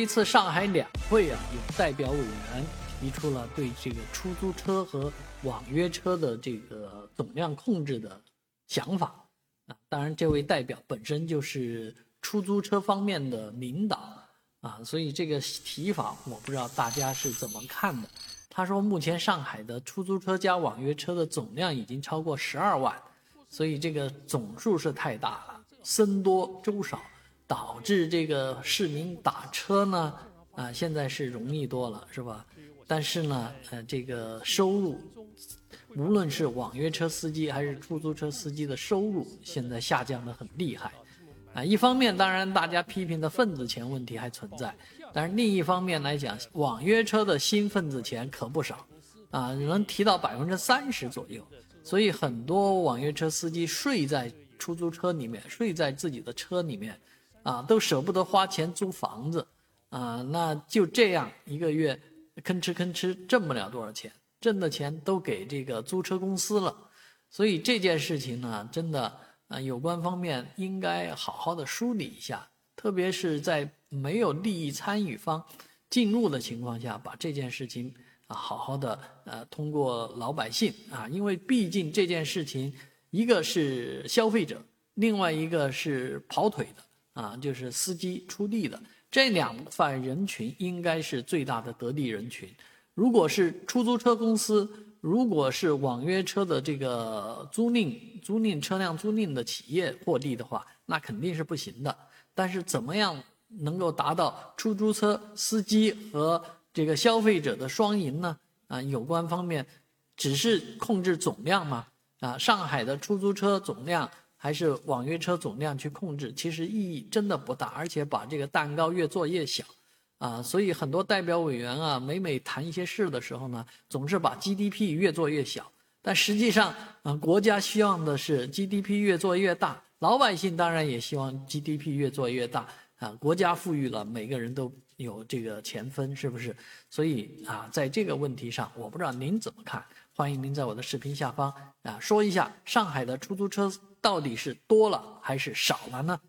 这次上海两会啊，有代表委员提出了对这个出租车和网约车的这个总量控制的想法啊。当然，这位代表本身就是出租车方面的领导啊，所以这个提法我不知道大家是怎么看的。他说，目前上海的出租车加网约车的总量已经超过十二万，所以这个总数是太大了，僧多粥少。导致这个市民打车呢，啊，现在是容易多了，是吧？但是呢，呃，这个收入，无论是网约车司机还是出租车司机的收入，现在下降的很厉害，啊，一方面当然大家批评的份子钱问题还存在，但是另一方面来讲，网约车的新份子钱可不少，啊，能提到百分之三十左右，所以很多网约车司机睡在出租车里面，睡在自己的车里面。啊，都舍不得花钱租房子，啊，那就这样一个月吭哧吭哧挣不了多少钱，挣的钱都给这个租车公司了，所以这件事情呢，真的啊，有关方面应该好好的梳理一下，特别是在没有利益参与方进入的情况下，把这件事情啊好好的呃通过老百姓啊，因为毕竟这件事情一个是消费者，另外一个是跑腿的。啊，就是司机出力的这两块人群应该是最大的得利人群。如果是出租车公司，如果是网约车的这个租赁、租赁车辆租赁的企业获利的话，那肯定是不行的。但是怎么样能够达到出租车司机和这个消费者的双赢呢？啊，有关方面只是控制总量吗？啊，上海的出租车总量。还是网约车总量去控制，其实意义真的不大，而且把这个蛋糕越做越小，啊，所以很多代表委员啊，每每谈一些事的时候呢，总是把 GDP 越做越小，但实际上，啊，国家希望的是 GDP 越做越大，老百姓当然也希望 GDP 越做越大，啊，国家富裕了，每个人都有这个钱分，是不是？所以啊，在这个问题上，我不知道您怎么看，欢迎您在我的视频下方啊说一下上海的出租车。到底是多了还是少了呢？